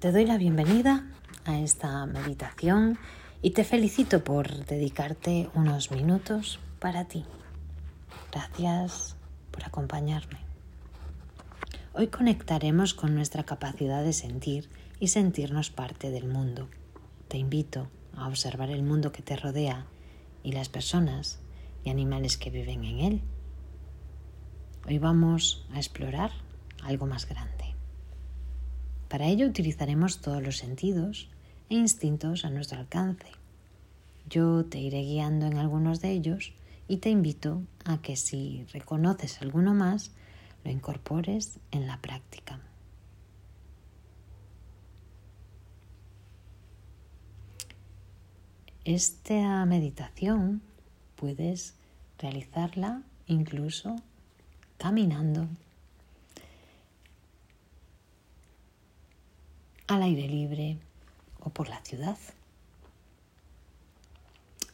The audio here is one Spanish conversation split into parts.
Te doy la bienvenida a esta meditación y te felicito por dedicarte unos minutos para ti. Gracias por acompañarme. Hoy conectaremos con nuestra capacidad de sentir y sentirnos parte del mundo. Te invito a observar el mundo que te rodea y las personas y animales que viven en él. Hoy vamos a explorar algo más grande. Para ello utilizaremos todos los sentidos e instintos a nuestro alcance. Yo te iré guiando en algunos de ellos y te invito a que si reconoces alguno más, lo incorpores en la práctica. Esta meditación puedes realizarla incluso caminando al aire libre o por la ciudad.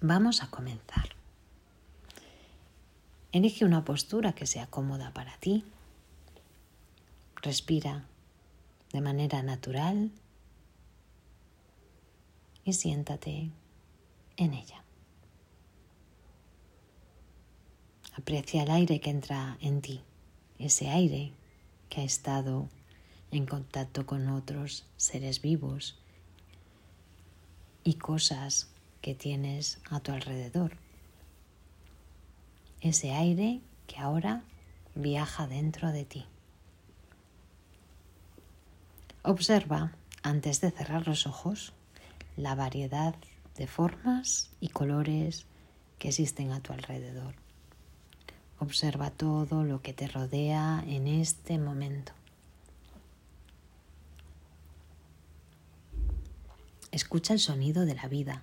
Vamos a comenzar. Elige una postura que sea cómoda para ti. Respira de manera natural y siéntate en ella. Aprecia el aire que entra en ti, ese aire que ha estado en contacto con otros seres vivos y cosas que tienes a tu alrededor. Ese aire que ahora viaja dentro de ti. Observa, antes de cerrar los ojos, la variedad de formas y colores que existen a tu alrededor. Observa todo lo que te rodea en este momento. Escucha el sonido de la vida,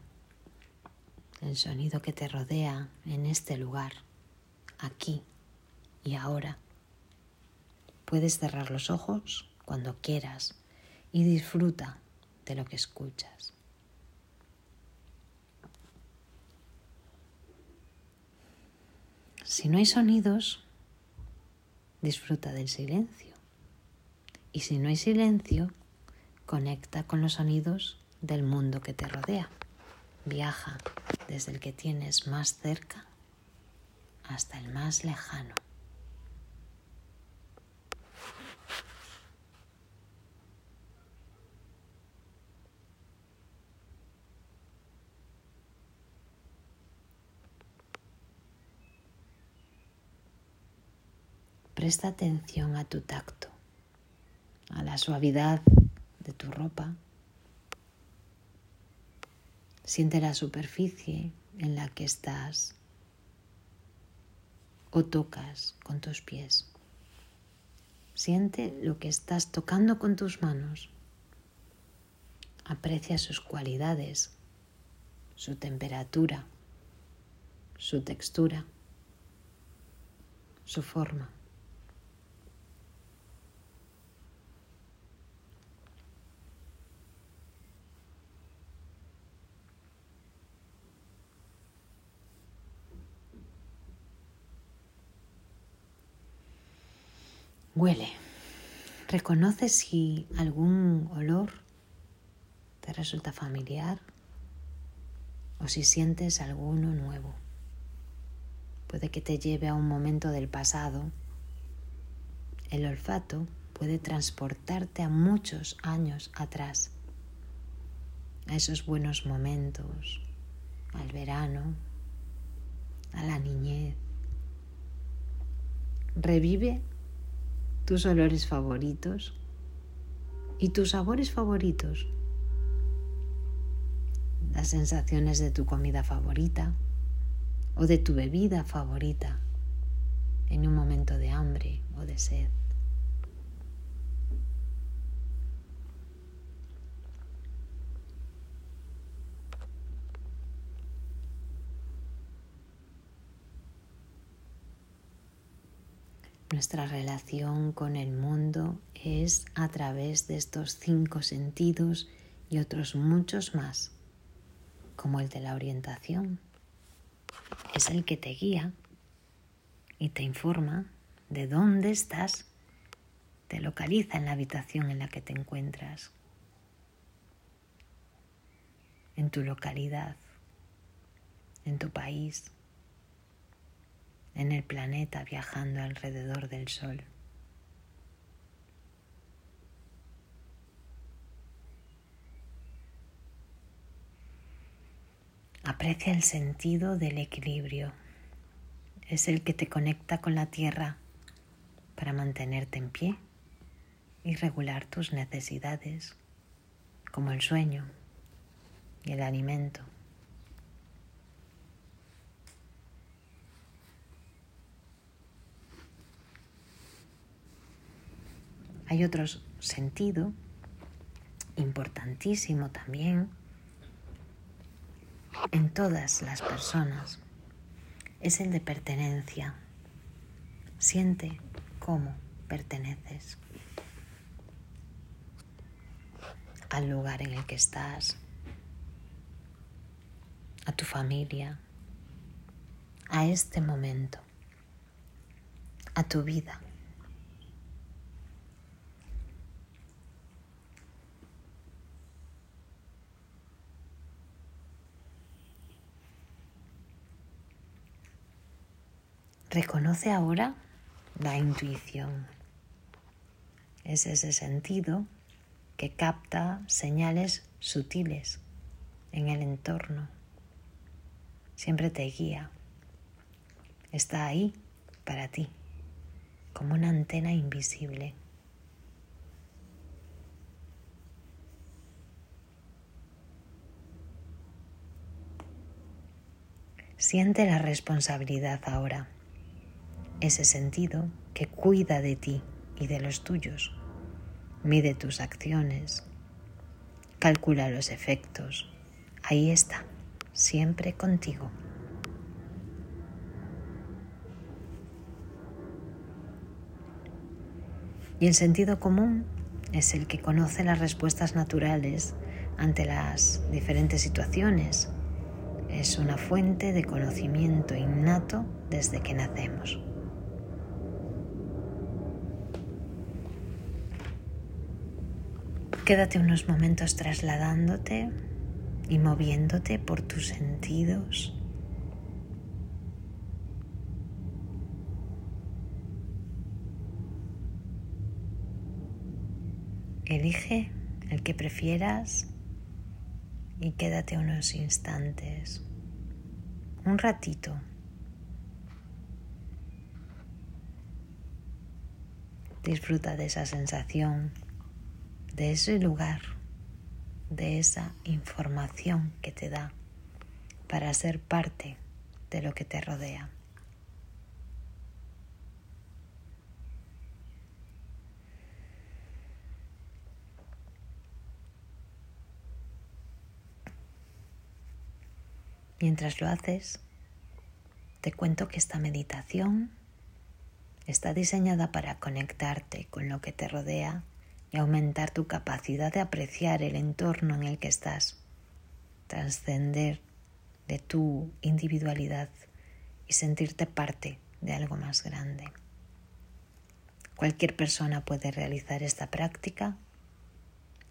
el sonido que te rodea en este lugar, aquí y ahora. Puedes cerrar los ojos cuando quieras y disfruta de lo que escuchas. Si no hay sonidos, disfruta del silencio. Y si no hay silencio, conecta con los sonidos del mundo que te rodea. Viaja desde el que tienes más cerca hasta el más lejano. Presta atención a tu tacto, a la suavidad de tu ropa Siente la superficie en la que estás o tocas con tus pies. Siente lo que estás tocando con tus manos. Aprecia sus cualidades, su temperatura, su textura, su forma. Huele. Reconoce si algún olor te resulta familiar o si sientes alguno nuevo. Puede que te lleve a un momento del pasado. El olfato puede transportarte a muchos años atrás, a esos buenos momentos, al verano, a la niñez. Revive tus olores favoritos y tus sabores favoritos, las sensaciones de tu comida favorita o de tu bebida favorita en un momento de hambre o de sed. Nuestra relación con el mundo es a través de estos cinco sentidos y otros muchos más, como el de la orientación. Es el que te guía y te informa de dónde estás, te localiza en la habitación en la que te encuentras, en tu localidad, en tu país, en el planeta viajando alrededor del Sol. Aprecia el sentido del equilibrio. Es el que te conecta con la tierra para mantenerte en pie y regular tus necesidades, como el sueño y el alimento. Hay otro sentido importantísimo también en todas las personas es el de pertenencia. Siente cómo perteneces al lugar en el que estás, a tu familia, a este momento, a tu vida. Reconoce ahora la intuición. Es ese sentido que capta señales sutiles en el entorno. Siempre te guía. Está ahí para ti, como una antena invisible. Siente la responsabilidad ahora ese sentido que cuida de ti y de los tuyos. Mide tus acciones, calcula los efectos. Ahí está, siempre contigo. Y el sentido común es el que conoce las respuestas naturales ante las diferentes situaciones. Es una fuente de conocimiento innato desde que nacemos. Quédate unos momentos trasladándote y moviéndote por tus sentidos. Elige el que prefieras y quédate unos instantes, un ratito. Disfruta de esa sensación de ese lugar, de esa información que te da para ser parte de lo que te rodea. Mientras lo haces, te cuento que esta meditación está diseñada para conectarte con lo que te rodea y aumentar tu capacidad de apreciar el entorno en el que estás, trascender de tu individualidad y sentirte parte de algo más grande. Cualquier persona puede realizar esta práctica,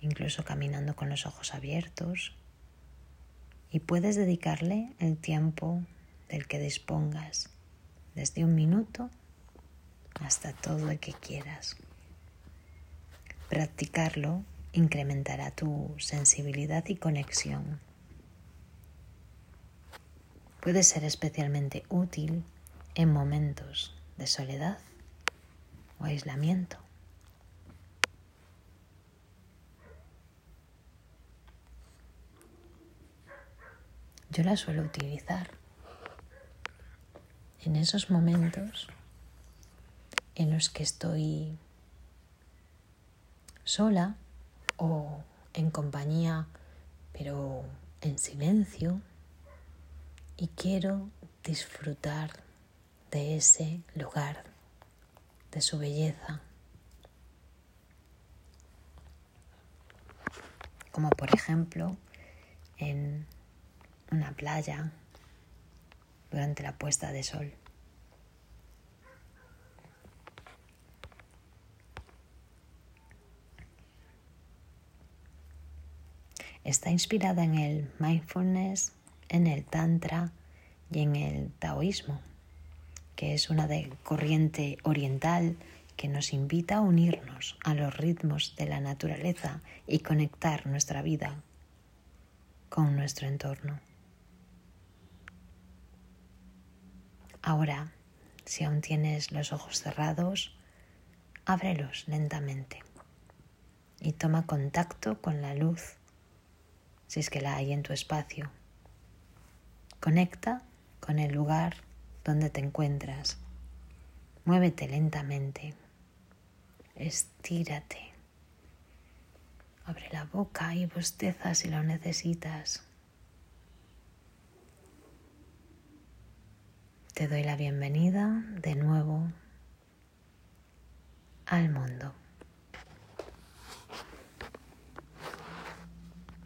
incluso caminando con los ojos abiertos, y puedes dedicarle el tiempo del que dispongas, desde un minuto hasta todo el que quieras. Practicarlo incrementará tu sensibilidad y conexión. Puede ser especialmente útil en momentos de soledad o aislamiento. Yo la suelo utilizar en esos momentos en los que estoy sola o en compañía, pero en silencio, y quiero disfrutar de ese lugar, de su belleza. Como por ejemplo en una playa durante la puesta de sol. Está inspirada en el mindfulness, en el tantra y en el taoísmo, que es una de corriente oriental que nos invita a unirnos a los ritmos de la naturaleza y conectar nuestra vida con nuestro entorno. Ahora, si aún tienes los ojos cerrados, ábrelos lentamente y toma contacto con la luz, si es que la hay en tu espacio. Conecta con el lugar donde te encuentras. Muévete lentamente. Estírate. Abre la boca y bosteza si lo necesitas. Te doy la bienvenida de nuevo al mundo.